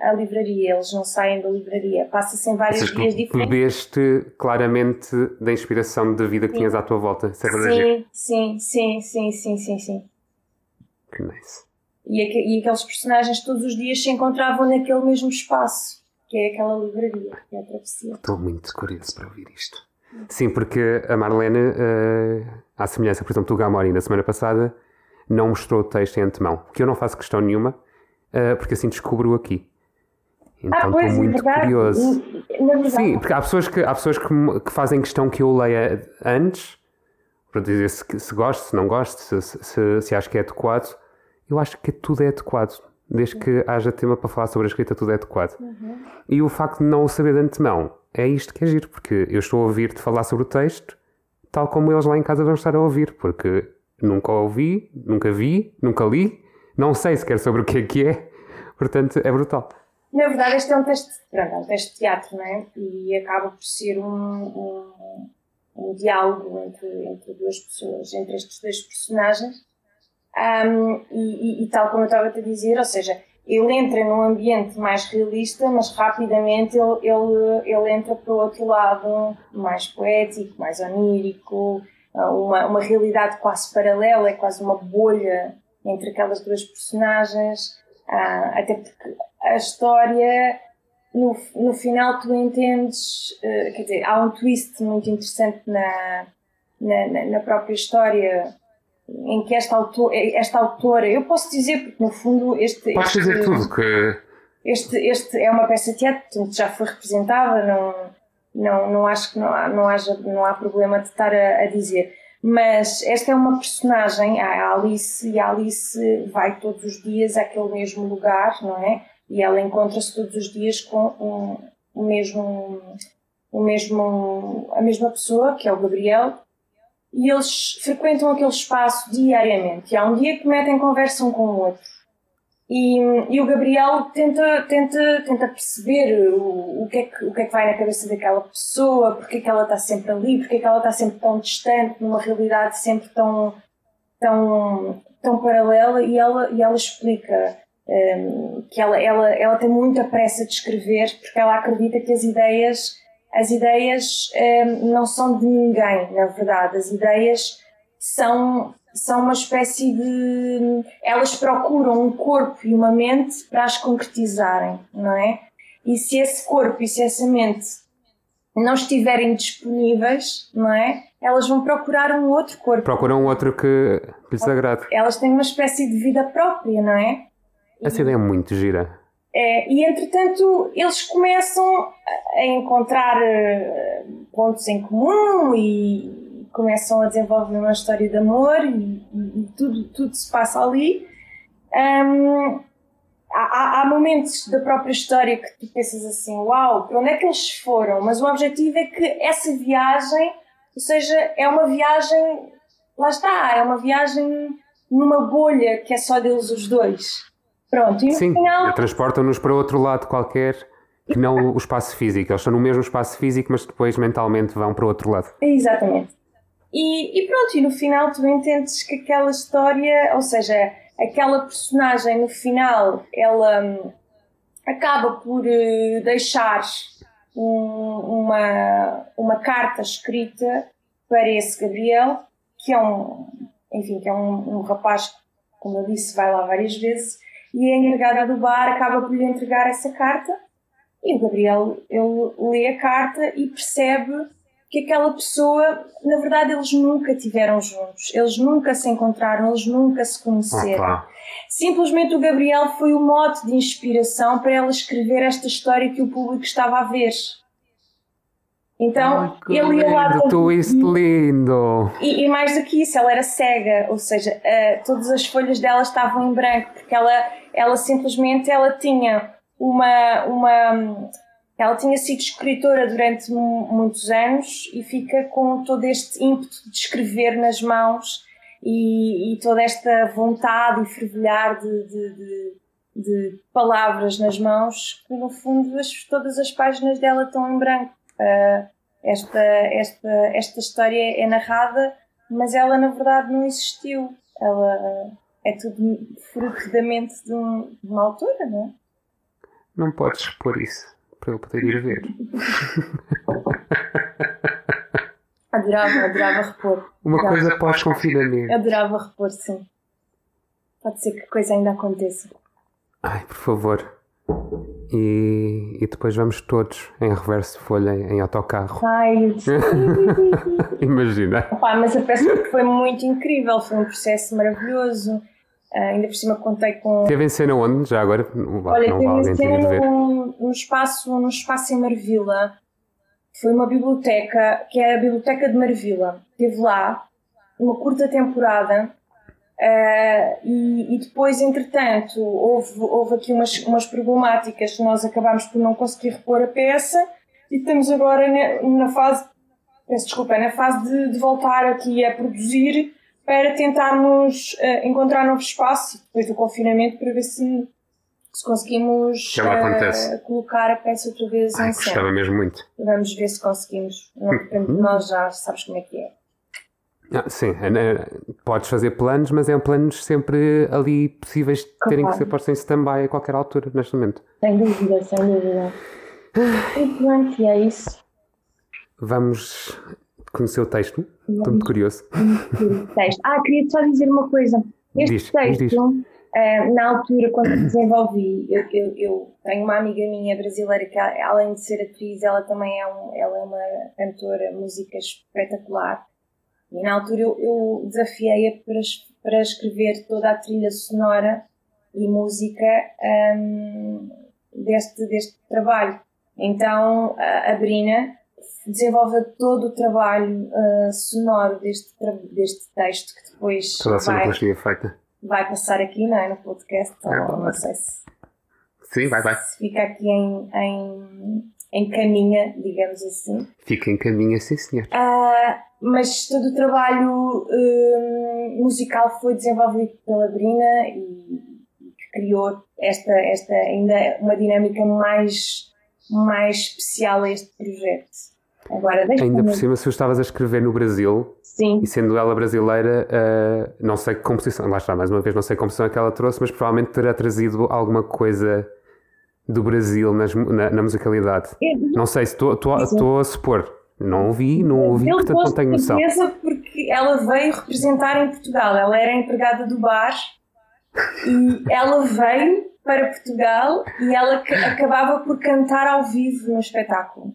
a livraria, eles não saem da livraria, passa-se em vários seja, dias diferentes. Bebeste claramente da inspiração da vida que sim. tinhas à tua volta, sim, sim, sim, sim, sim, sim, sim. Que nice. E, e aqueles personagens todos os dias se encontravam naquele mesmo espaço, que é aquela livraria, que é a travessia. Estou muito curioso para ouvir isto. Sim, porque a Marlene, uh, à semelhança, por exemplo, do Gamori na semana passada, não mostrou o texto em antemão, que eu não faço questão nenhuma, uh, porque assim descubro aqui. Então ah, estou muito verdade, curioso. Verdade. Sim, porque há pessoas que, há pessoas que, que, fazem questão que eu leia antes, para dizer se, se gosto, se não gosto, se, se, se acho que é adequado. Eu acho que tudo é adequado. Desde que haja tema para falar sobre a escrita, tudo é adequado. Uhum. E o facto de não o saber de antemão é isto que é giro, porque eu estou a ouvir-te falar sobre o texto, tal como eles lá em casa vão estar a ouvir, porque Nunca ouvi, nunca vi, nunca li, não sei sequer sobre o que é que é, portanto é brutal. Na verdade, este é um teste, pronto, é um de teatro, não é? E acaba por ser um, um, um diálogo entre, entre duas pessoas, entre estes dois personagens. Um, e, e, e, tal como eu estava a dizer, ou seja, ele entra num ambiente mais realista, mas rapidamente ele, ele, ele entra para o outro lado mais poético, mais onírico, uma, uma realidade quase paralela, é quase uma bolha entre aquelas duas personagens, uh, até porque a história, no, no final, tu entendes, uh, quer dizer, há um twist muito interessante na, na, na própria história em que esta, autor, esta autora, eu posso dizer, porque no fundo este. Podes dizer tudo que. Este, este é uma peça de teatro, portanto já foi representada, não, não, não acho que não há, não, haja, não há problema de estar a, a dizer. Mas esta é uma personagem, a Alice, e a Alice vai todos os dias àquele mesmo lugar, não é? E ela encontra-se todos os dias com um, o mesmo, o mesmo, a mesma pessoa, que é o Gabriel, e eles frequentam aquele espaço diariamente. E há um dia que metem conversa um com o outro. E, e o Gabriel tenta, tenta, tenta perceber o, o, que é que, o que é que vai na cabeça daquela pessoa, porque é que ela está sempre ali, porque é que ela está sempre tão distante, numa realidade sempre tão, tão, tão paralela, e ela, e ela explica um, que ela, ela, ela tem muita pressa de escrever, porque ela acredita que as ideias, as ideias um, não são de ninguém, na verdade, as ideias são são uma espécie de. Elas procuram um corpo e uma mente para as concretizarem, não é? E se esse corpo e se essa mente não estiverem disponíveis, não é? Elas vão procurar um outro corpo. Procuram um outro que lhes agrade. Elas têm uma espécie de vida própria, não é? Essa ideia é muito gira. É, e entretanto eles começam a encontrar eh, pontos em comum e, começam a desenvolver uma história de amor e, e, e tudo, tudo se passa ali. Um, há, há, momentos da própria história que tu pensas assim, uau, para onde é que eles foram? Mas o objetivo é que essa viagem, ou seja, é uma viagem, lá está, é uma viagem numa bolha que é só deles os dois. Pronto, e no Sim, final... transportam-nos para outro lado qualquer que não o espaço físico. Eles estão no mesmo espaço físico, mas depois mentalmente vão para o outro lado. Exatamente. E, e, pronto, e no final tu entendes que aquela história, ou seja, aquela personagem no final, ela hum, acaba por uh, deixar um, uma, uma carta escrita para esse Gabriel, que é um, enfim, que é um, um rapaz, como eu disse, vai lá várias vezes, e a encarregada do bar acaba por lhe entregar essa carta, e o Gabriel, ele lê a carta e percebe que aquela pessoa, na verdade, eles nunca tiveram juntos, eles nunca se encontraram, eles nunca se conheceram. Ah, Simplesmente o Gabriel foi o mote de inspiração para ela escrever esta história que o público estava a ver. Então, Ai, ele ia lá. Twist lindo! E, e, mais do que isso, ela era cega, ou seja, uh, todas as folhas dela estavam em branco, porque ela, ela simplesmente ela tinha uma, uma ela tinha sido escritora durante muitos anos e fica com todo este ímpeto de escrever nas mãos e, e toda esta vontade e fervilhar de, de, de, de, palavras nas mãos que no fundo as, todas as páginas dela estão em branco. Uh, esta, esta, esta história é narrada, mas ela na verdade não existiu. Ela é tudo fruto da mente de, um, de uma autora, não é? Não podes repor isso para eu poder ir ver. adorava, adorava repor. Uma adorava. coisa pós-confinamento. Adorava repor, sim. Pode ser que a coisa ainda aconteça. Ai, por favor. E, e depois vamos todos em reverso de folha em autocarro. Ai, Imagina. Opa, mas a peça foi muito incrível, foi um processo maravilhoso. Uh, ainda por cima contei com. Teve em cena onde? Já agora? Não, Olha, não teve em cena no, no, espaço, no espaço em Marvila. Foi uma biblioteca, que é a Biblioteca de Marvila. Teve lá uma curta temporada uh, e, e, depois, entretanto, houve, houve aqui umas, umas problemáticas que nós acabámos por não conseguir repor a peça e estamos agora na, na fase, peço desculpa, na fase de, de voltar aqui a produzir para tentarmos uh, encontrar novo espaço depois do confinamento para ver se, se conseguimos Que eh, colocar a peça outra vez Ai, em cena. gostava mesmo muito. Vamos ver se conseguimos. Não depende de Uhum. nós, já sabes como é que é. Ah, sim, é, né, podes fazer planos, mas é planos sempre ali possíveis de terem que ser postos em stand-by a qualquer altura, neste momento. Sem dúvida, sem dúvida. E pronto, e é isso. Vamos conhecer o texto. Estou muito curioso. texto. Ah, queria só dizer uma coisa. Este diz, texto, diz. Eh, na altura, quando desenvolvi, eu, eu, eu tenho uma amiga minha brasileira que, além de ser atriz, ela também é, um, ela é uma cantora, música espetacular. E na altura eu, eu desafiei-a para, para escrever toda a trilha sonora e música ahm, deste, deste trabalho. Então a, a Brina desenvolveu todo o trabalho ah, sonoro deste, deste texto que depois Toda a sonoplastia feita. Vai passar aqui não é, no podcast. É, ou não sei se, Sim, vai, vai. se fica aqui em, em, em caminha, digamos assim. Fica em caminho, sim, senhor. Ah, mas todo o trabalho hum, musical foi desenvolvido pela Brina e, e que criou esta, esta ainda uma dinâmica mais, mais especial a este projeto. Agora. Ainda por cima, se tu estavas a escrever no Brasil, Sim, e sendo ela brasileira, eh, não sei que composição, lá está, mais uma vez, não sei que composição é que ela trouxe, mas provavelmente terá trazido alguma coisa do Brasil nas na, na musicalidade. Não sei se estou- a supor. Não ouvi, não ouvi, Eu portanto não tenho noção. porque ela veio representar em Portugal. Ela era empregada do bar e ela veio para Portugal e ela ca- acabava por cantar ao vivo no espetáculo.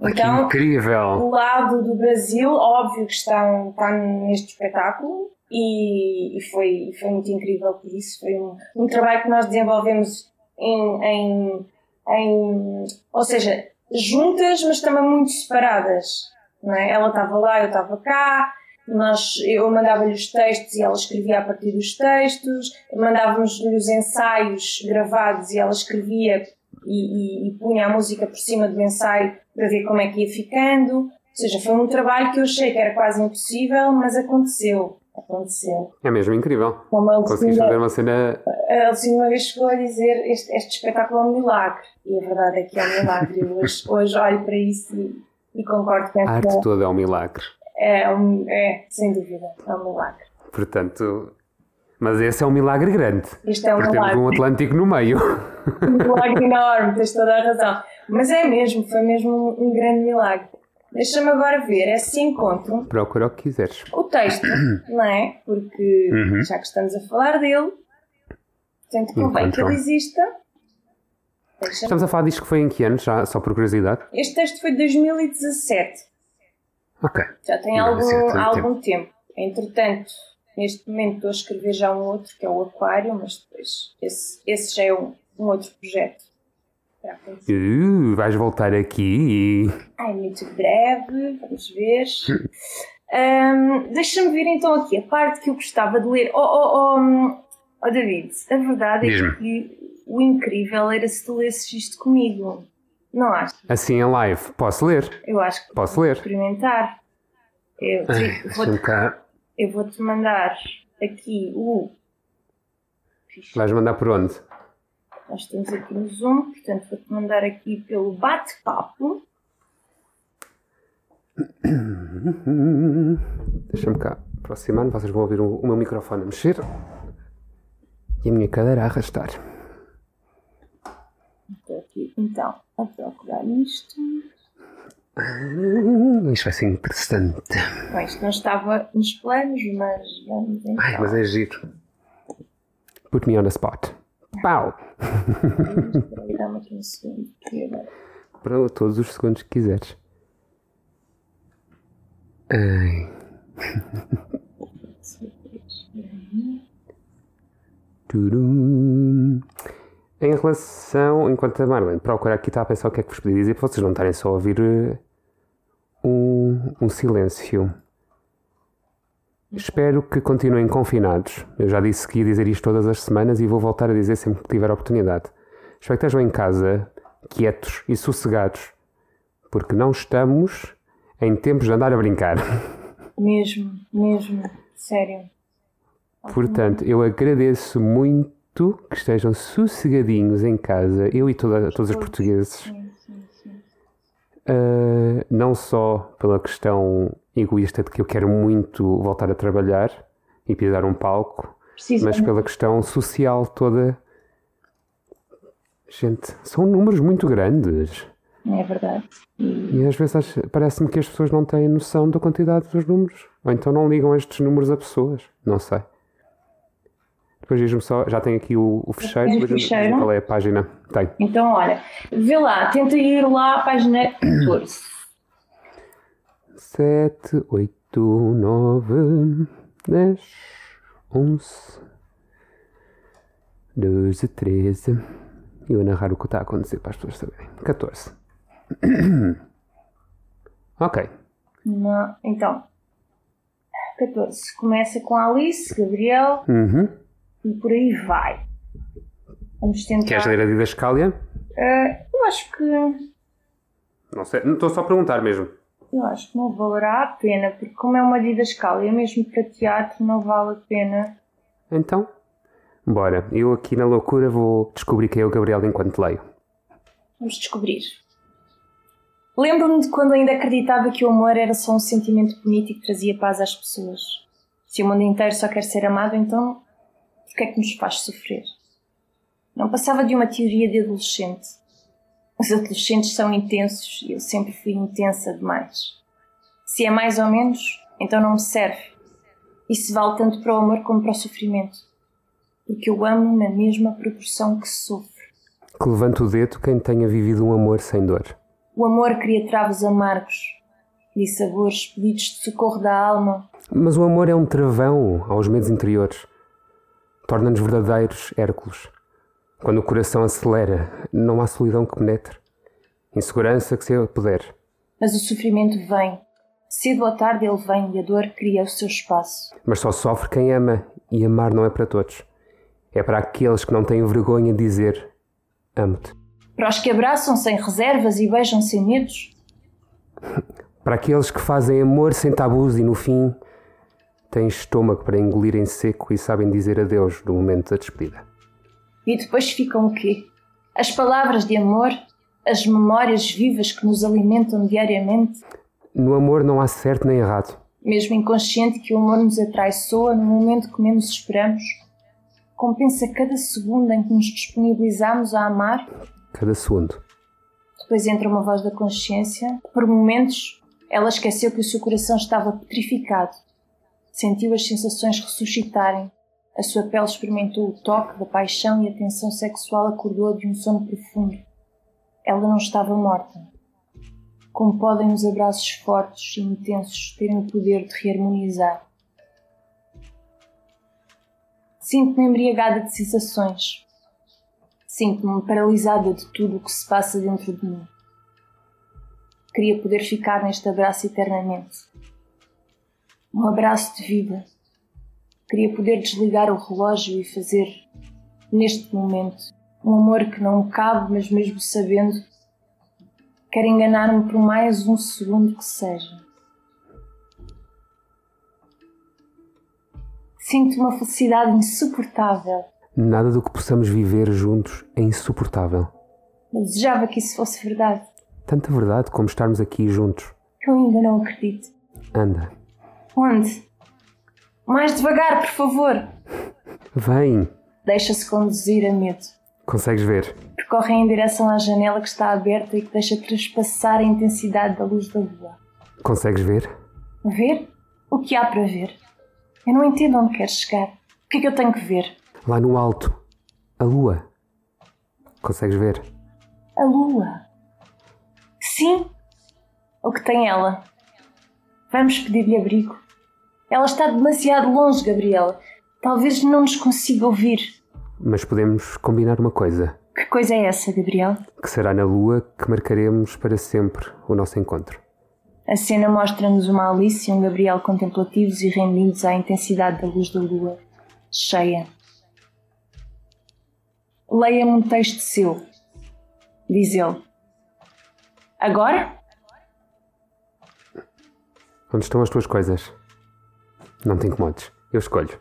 Então, incrível! o lado do Brasil, óbvio que está, está neste espetáculo e, e foi, foi muito incrível por isso. Foi um, um trabalho que nós desenvolvemos em, em, em- ou seja, juntas, mas também muito separadas. Não é? Ela estava lá, eu estava cá. Nós, eu mandava-lhe os textos e ela escrevia a partir dos textos, mandávamos-lhe os ensaios gravados e ela escrevia e, e- e punha a música por cima do ensaio para ver como é que ia ficando. Ou seja, foi um trabalho que eu achei que era quase impossível, mas aconteceu. Aconteceu. É mesmo incrível. Como a Conseguiste fazer uma cena. a Lucinda uma vez chegou a dizer este, este espetáculo é um milagre. E a verdade é que é um milagre. Eu hoje, hoje olho para isso e, e concordo com A arte toda é um milagre. É, um, é, sem dúvida, é um milagre. Portanto. Mas esse é um milagre grande. Isto é um Porque temos milagre. um Atlântico no meio. Um milagre enorme, tens toda a razão. Mas é mesmo, foi mesmo um, um grande milagre. Deixa-me agora ver esse encontro. Procura o que quiseres. O texto, não é? Porque Uhum. já que estamos a falar dele, portanto convém que ele exista. Estamos a falar disto que foi em que ano, já, só por curiosidade? Este texto foi de 2017. Ok. Já tem algum, é algum tempo. Entretanto, neste momento estou a escrever já um outro, que é o Aquário, mas depois esse, esse já é um, um outro projeto. Uh, vais voltar aqui e. Ai, muito breve, vamos ver. Ahm, Deixa-me ver então aqui a parte que eu gostava de ler. Oh, oh, oh, oh, David, a verdade é Diz-me. que o incrível era se tu lesses isto comigo. Não acho? Assim em live. Posso ler? Eu acho que Posso vou ler? experimentar. Eu, Ai, cá. Eu vou-te mandar aqui o. Vais mandar por onde? Nós estamos aqui no Zoom, portanto vou-te mandar aqui pelo bate-papo. Deixa-me cá aproximar-me. Vocês vão ouvir o, o meu microfone a mexer e a minha cadeira a arrastar. Estou aqui então a procurar isto. Hum, Isto vai ser interessante. Isto não estava nos planos, mas vamos então. Ai, mas é giro. Put me on the spot. Pau! Dá-me aqui um segundo. agora- Para todos os segundos que quiseres. Ai. Turum. Em relação, enquanto a Marlene procura aqui, está a pensar o que é que vos podia dizer para vocês não estarem só a ouvir eh, um, um silêncio. Espero que continuem confinados. Eu já disse que ia dizer isto todas as semanas e vou voltar a dizer sempre que tiver oportunidade. Espero que estejam em casa, quietos e sossegados, porque não estamos em tempos de andar a brincar. Mesmo, mesmo, sério. Portanto, eu agradeço muito que estejam sossegadinhos em casa, eu e toda, todos os portugueses. Sim. Uh, não só pela questão egoísta de que eu quero muito voltar a trabalhar e pisar um palco, mas pela questão social toda. Gente, são números muito grandes. É verdade. E E às vezes parece-me que as pessoas não têm noção da quantidade dos números. Ou então não ligam estes números a pessoas. Não sei. Depois diz-me só, já tenho aqui o, o fecheiro. Depois diz-me fecheiro? Qual é a página? Tem. Então, olha, vê lá, tenta ir lá à página 14. 7, 8, 9, 10, 11, 12, 13. E eu a narrar o que está a acontecer para as pessoas saberem. 14. ok. Não, então, 14. Começa com Alice, Gabriel Uhum. E por aí vai. Vamos tentar. Queres ler a Didascália? Ah, eu acho que Não sei, não estou só a perguntar mesmo. eu acho que não valerá a pena, porque como é uma didascália, mesmo para teatro, não vale a pena. Então, bora. Eu aqui na loucura vou descobrir quem é o Gabriel enquanto leio. Vamos descobrir. Lembro-me de quando ainda acreditava que o amor era só um sentimento bonito e que trazia paz às pessoas. Se o mundo inteiro só quer ser amado, então por que é que nos faz sofrer? Não passava de uma teoria de adolescente. Os adolescentes são intensos e eu sempre fui intensa demais. Se é mais ou menos, então não me serve. Isso vale tanto para o amor como para o sofrimento. Porque eu amo na mesma proporção que sofro. Que levante o dedo quem tenha vivido um amor sem dor. O amor cria travos amargos e sabores pedidos de socorro da alma. Mas o amor é um travão aos medos interiores. Torna-nos verdadeiros Hércules. Quando o coração acelera, não há solidão que penetre. Insegurança que se apoder. Mas o sofrimento vem. Cedo ou tarde ele vem e a dor cria o seu espaço. Mas só sofre quem ama, e amar não é para todos. É para aqueles que não têm vergonha de dizer amo-te. Para os que abraçam sem reservas e beijam sem medos. Para aqueles que fazem amor sem tabus e no fim têm estômago para engolir em seco e sabem dizer adeus no momento da despedida. E depois ficam o quê? As palavras de amor, as memórias vivas que nos alimentam diariamente. No amor não há certo nem errado. Mesmo inconsciente que o amor nos atraiçoa no momento que menos esperamos. Compensa cada segundo em que nos disponibilizamos a amar Cada segundo. Depois entra uma voz da consciência. Por momentos, ela esqueceu que o seu coração estava petrificado. Sentiu as sensações ressuscitarem. A sua pele experimentou o toque da paixão e a tensão sexual acordou de um sono profundo. Ela não estava morta. Como podem os abraços fortes e intensos terem o poder de reharmonizar? Sinto-me embriagada de sensações. Sinto-me paralisada de tudo o que se passa dentro de mim. Queria poder ficar neste abraço eternamente. Um abraço de vida. Queria poder desligar o relógio e fazer, neste momento, um amor que não me cabe, mas mesmo sabendo, quero enganar-me por mais um segundo que seja. Sinto uma felicidade insuportável. Nada do que possamos viver juntos é insuportável. Eu desejava que isso fosse verdade. Tanta verdade como estarmos aqui juntos. Eu ainda não acredito. Anda. Onde? Mais devagar, por favor. Vem. Deixa-se conduzir a medo. Consegues ver? Percorre em direção à janela que está aberta e que deixa traspassar a intensidade da luz da lua. Consegues ver? Ver? O que há para ver? Eu não entendo onde queres chegar. O que é que eu tenho que ver? Lá no alto. A lua. Consegues ver? A lua. Sim. O que tem ela? Vamos pedir-lhe abrigo. Ela está demasiado longe, Gabriela. Talvez não nos consiga ouvir. Mas podemos combinar uma coisa. Que coisa é essa, Gabriel? Que será na lua que marcaremos para sempre o nosso encontro. A cena mostra-nos uma Alice e um Gabriel contemplativos e rendidos à intensidade da luz da lua, cheia. Leia-me um texto seu, diz ele. Agora? Onde estão as tuas coisas? Não te incomodes. Eu escolho.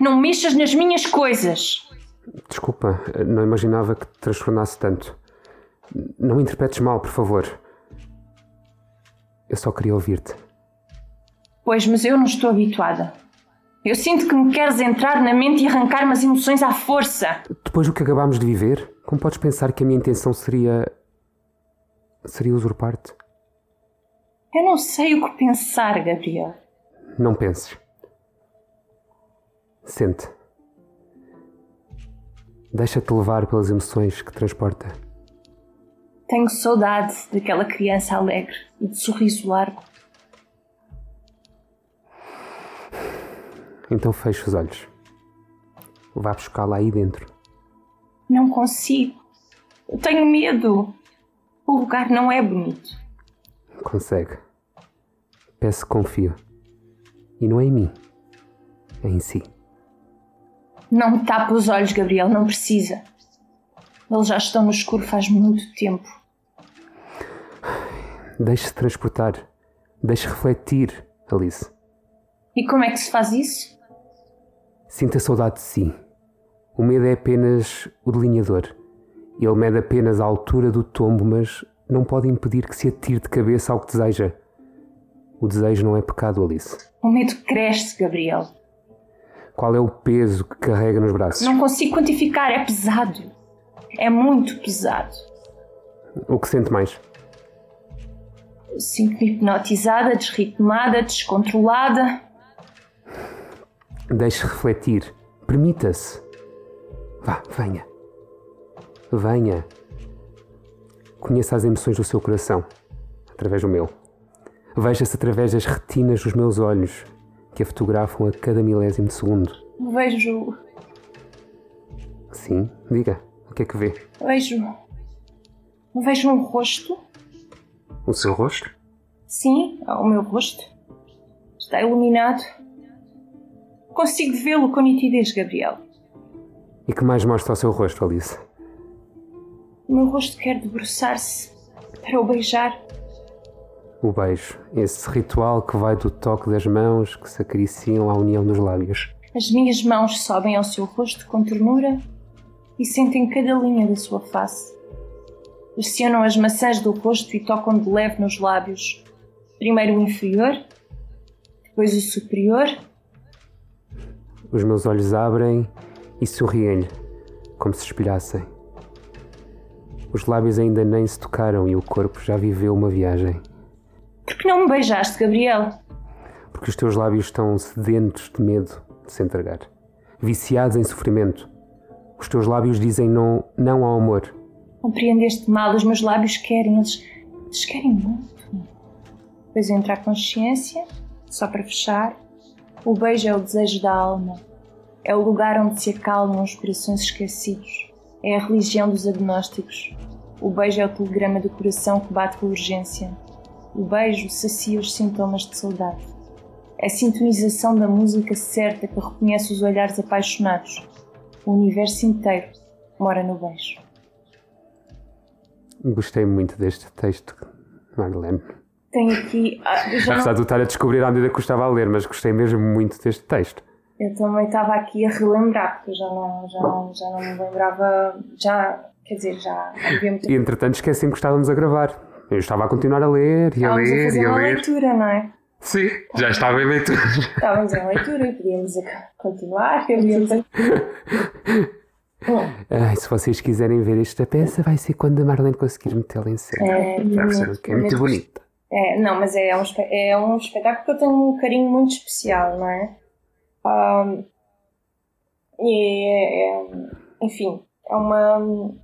Não mexas nas minhas coisas! Desculpa, não imaginava que te transtornasse tanto. Não me interpretes mal, por favor. Eu só queria ouvir-te. Pois, mas eu não estou habituada. Eu sinto que me queres entrar na mente e arrancar-me as emoções à força. Depois do que acabámos de viver, como podes pensar que a minha intenção seria. seria usurpar-te? Eu não sei o que pensar, Gabriel. Não penses. Sente. Deixa-te levar pelas emoções que transporta. Tenho saudade daquela criança alegre e de sorriso largo. Então feche os olhos. Vá buscá-la aí dentro. Não consigo. Eu tenho medo. O lugar não é bonito. Consegue. Peço que confio. E não é em mim, é em si. Não me tapa os olhos, Gabriel, não precisa. Eles já estão no escuro faz muito tempo. Deixe-se transportar. Deixe refletir, Alice. E como é que se faz isso? Sinta saudade de si. O medo é apenas o delineador. Ele mede apenas a altura do tombo, mas não pode impedir que se atire de cabeça ao que deseja. O desejo não é pecado, Alice. O medo cresce, Gabriel. Qual é o peso que carrega nos braços? Não consigo quantificar, é pesado. É muito pesado. O que sente mais? Sinto-me hipnotizada, desritmada, descontrolada. Deixe refletir. Permita-se. Vá, venha. Venha. Conheça as emoções do seu coração, através do meu. Veja-se através das retinas dos meus olhos, que a fotografam a cada milésimo de segundo. Vejo. Sim, diga. O que é que vê? Vejo. Vejo um rosto. O seu rosto? Sim, o meu rosto. Está iluminado. Consigo vê-lo com nitidez, Gabriel. E que mais mostra o seu rosto, Alice? O meu rosto quer debruçar-se para o beijar. O beijo, esse ritual que vai do toque das mãos que se acariciam à união dos lábios. As minhas mãos sobem ao seu rosto com ternura e sentem cada linha da sua face. Pressionam as maçãs do rosto e tocam de leve nos lábios. Primeiro o inferior, depois o superior. Os meus olhos abrem e sorriem-lhe, como se espelhassem. Os lábios ainda nem se tocaram e o corpo já viveu uma viagem. Por que não me beijaste, Gabriel? Porque os teus lábios estão sedentos de medo de se entregar, viciados em sofrimento. Os teus lábios dizem não, não ao amor. Compreendeste mal, os meus lábios querem, eles, eles querem muito. Depois entra a consciência, só para fechar. O beijo é o desejo da alma. É o lugar onde se acalmam os corações esquecidos. É a religião dos agnósticos. O beijo é o telegrama do coração que bate com urgência. O beijo sacia os sintomas de saudade. A sintonização da música certa que reconhece os olhares apaixonados. O universo inteiro mora no beijo. Gostei muito deste texto, Marlene. Tenho aqui. ah, já Apesar não- de estar a descobrir à medida que eu estava a ler, mas gostei mesmo muito deste texto. Eu também estava aqui a relembrar, porque eu já não, já não, já não me lembrava. Já, quer dizer, já havia muito E entretanto esqueci-me que estávamos a gravar. Eu estava a continuar a ler e a Estávamos a ler fazer e a uma ler. leitura, não é? Sim, já estava em leitura. Estávamos em leitura e podíamos continuar. Podíamos Ai, se vocês quiserem ver esta peça, vai ser quando a Marlene conseguir metê-la em cena. É, muito, é muito bonita. é, não, mas é um, é um espetáculo que eu tenho um carinho muito especial, não é? Ahm, e é, é- enfim, é uma.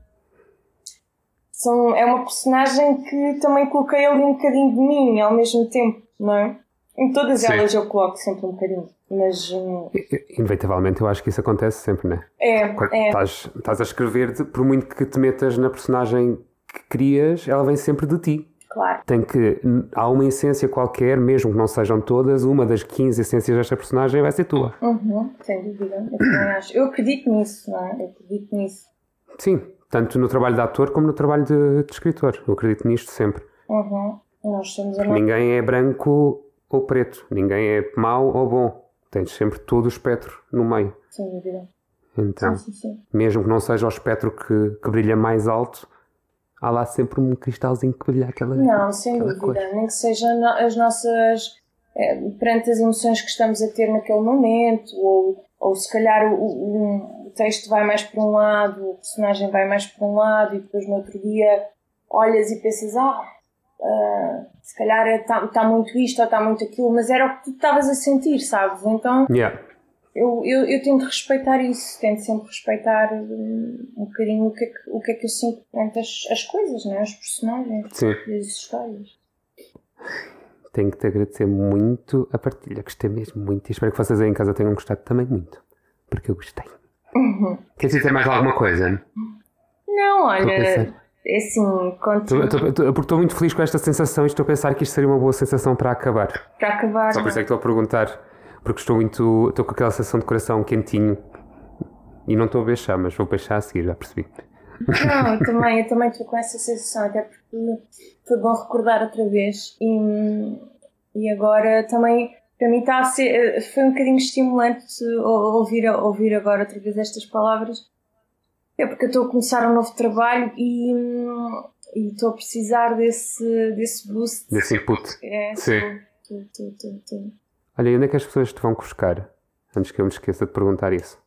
São, é uma personagem que também coloquei ali um bocadinho de mim ao mesmo tempo, não é? Em todas Sim. elas eu coloco sempre um bocadinho, mas hum, Inevitavelmente, eu acho que isso acontece sempre, né? é, é, estás, estás a escrever, por muito que te metas na personagem que crias, ela vem sempre de ti. claro. Tem que. Há uma essência qualquer, mesmo que não sejam todas, uma das 15 essências desta personagem vai ser tua. Uhum, sem dúvida, eu também acho. Eu acredito nisso, não é? Eu acredito nisso. Sim, tanto no trabalho de ator como no trabalho de, de escritor. Eu acredito nisto sempre. Uhum. Nós somos a Ninguém é branco ou preto, ninguém é mau ou bom. Tens sempre todo o espectro no meio. Sem dúvida. Então, sim, sim. mesmo que não seja o espectro que, que brilha mais alto, há lá sempre um cristalzinho que brilha aquela. Não, sem aquela dúvida. cor. Nem que sejam no- as nossas. eh, perante as emoções que estamos a ter naquele momento, ou, ou se calhar o, o- o texto vai mais para um lado, o personagem vai mais para um lado, e depois no outro dia olhas e pensas: ah, ah, se calhar está tá muito isto ou está muito aquilo, mas era o que tu estavas a sentir, sabes? Então Yeah. eu, eu, eu tento respeitar isso, tento sempre respeitar hum, um bocadinho o que é que, o que, é que eu sinto perante as, as coisas, né? os personagens Sim. e as histórias. Tenho que te agradecer muito a partilha. Gostei mesmo muito e espero que vocês aí em casa tenham gostado também muito. Porque eu gostei. Queres dizer mais alguma coisa? Não, olha, é assim, estou- Porque estou muito feliz com esta sensação e estou a pensar que isto seria uma boa sensação para acabar. para acabar. Só por isso é que estou a perguntar. Porque estou muito. Estou com aquela sensação de coração quentinho. E não estou a beijar, mas vou beijar a seguir, já percebi. Não, eu também, eu também estou com essa sensação, até porque foi bom recordar outra vez e, e agora também para mim está a ser, foi um bocadinho estimulante ou- ouvir, ouvir agora outra vez estas palavras. É porque eu estou a começar um novo trabalho e, e estou a precisar desse, desse boost. Desse input. É, Sim. estou- estou- estou. Olha, e onde é que as pessoas te vão buscar? Antes que eu me esqueça de perguntar isso.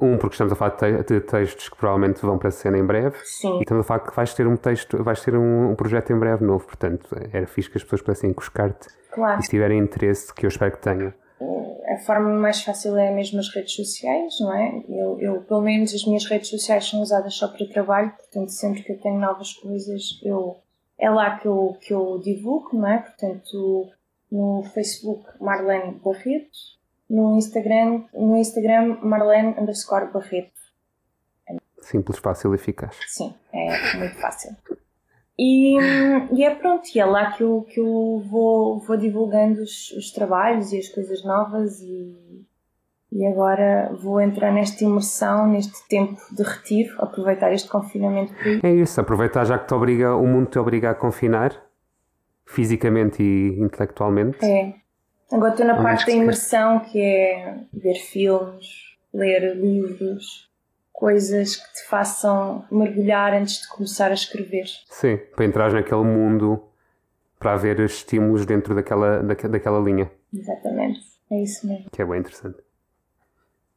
Um, porque estamos a falar de textos que provavelmente vão para a cena em breve. Sim, E estamos a falar que vais ter um texto, vais ter um, um projeto em breve novo. Portanto, era fixe que as pessoas pudessem encoscar-te. claro. E se tiverem interesse, que eu espero que tenham. a forma mais fácil é mesmo as redes sociais, não é? Eu, eu, pelo menos, as minhas redes sociais são usadas só para trabalho, portanto, sempre que eu tenho novas coisas, eu, é lá que eu, que eu divulgo, não é? Portanto, no Facebook, Marlene Barreto, no Instagram, no Instagram Marlene underscore Barreto. Simples, fácil e eficaz. Sim, é muito fácil. E, e é pronto, e é lá que eu, que eu vou, vou divulgando os, os trabalhos e as coisas novas e, e agora vou entrar nesta imersão, neste tempo de retiro, aproveitar este confinamento. É isso, aproveitar já que te obriga, o mundo te obriga a confinar, fisicamente e intelectualmente. É. Agora estou na parte da imersão, que é ver filmes, ler livros, coisas que te façam mergulhar antes de começar a escrever. Sim, para entrar naquele mundo, para haver estímulos dentro daquela, daque- daquela linha, Exatamente. É isso mesmo. que é bem interessante.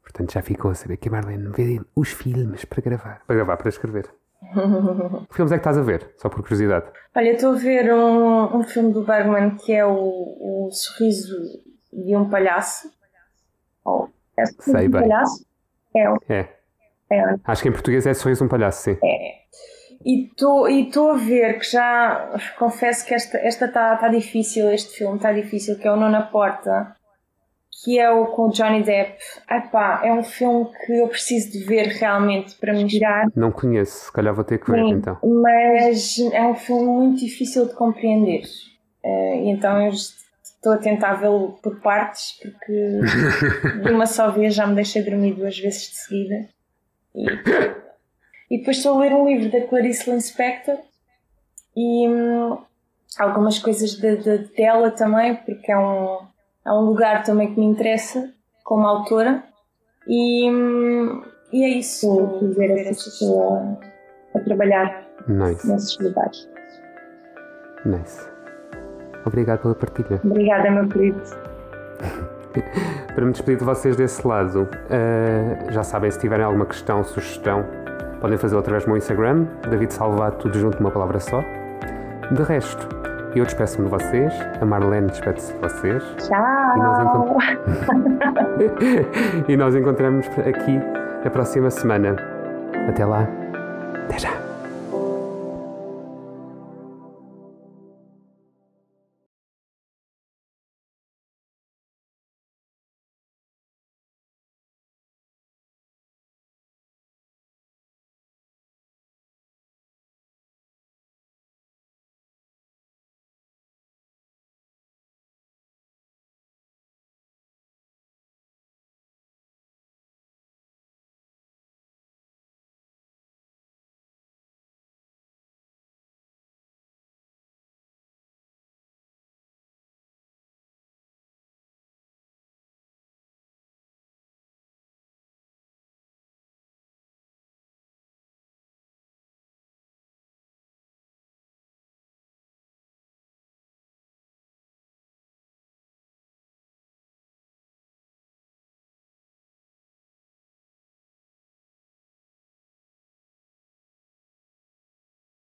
Portanto, já ficam a saber que a Marlene vê os filmes para gravar. Para gravar, para escrever. que filmes é que estás a ver? Só por curiosidade. Olha, estou a ver um, um filme do Bergman que é o, o Sorriso de um Palhaço. Oh, é Sei um bem. Palhaço? É, É. é. Acho que em português é Sorriso de um Palhaço, sim. E estou e estou a ver que já confesso que esta está tá, tá difícil, este filme está difícil, que é o Nona Porta, que é o com o Johnny Depp. Epá, é um filme que eu preciso de ver realmente para me inspirar. Não conheço, se calhar vou ter que ver Sim, então. mas é um filme muito difícil de compreender. E então eu estou a tentar vê-lo por partes, porque de uma só vez já me deixei dormir duas vezes de seguida. E, e depois estou a ler um livro da Clarice Lispector e hum, algumas coisas de- de- dela também, porque é um, é um lugar também que me interessa como autora. E, e é isso. Ver essa pessoa a trabalhar Nice, nesses lugares. nice. Obrigado pela partilha. Obrigada, meu querido. Para me despedir de vocês desse lado, eh, já sabem, se tiverem alguma questão, sugestão, podem fazê-lo através do meu Instagram, David Salvato, tudo junto numa palavra só. De resto, eu despeço-me de vocês, a Marlene despede-se de vocês Tchau. e nós, encont- e nós encontramos aqui a próxima semana. Até lá, até já!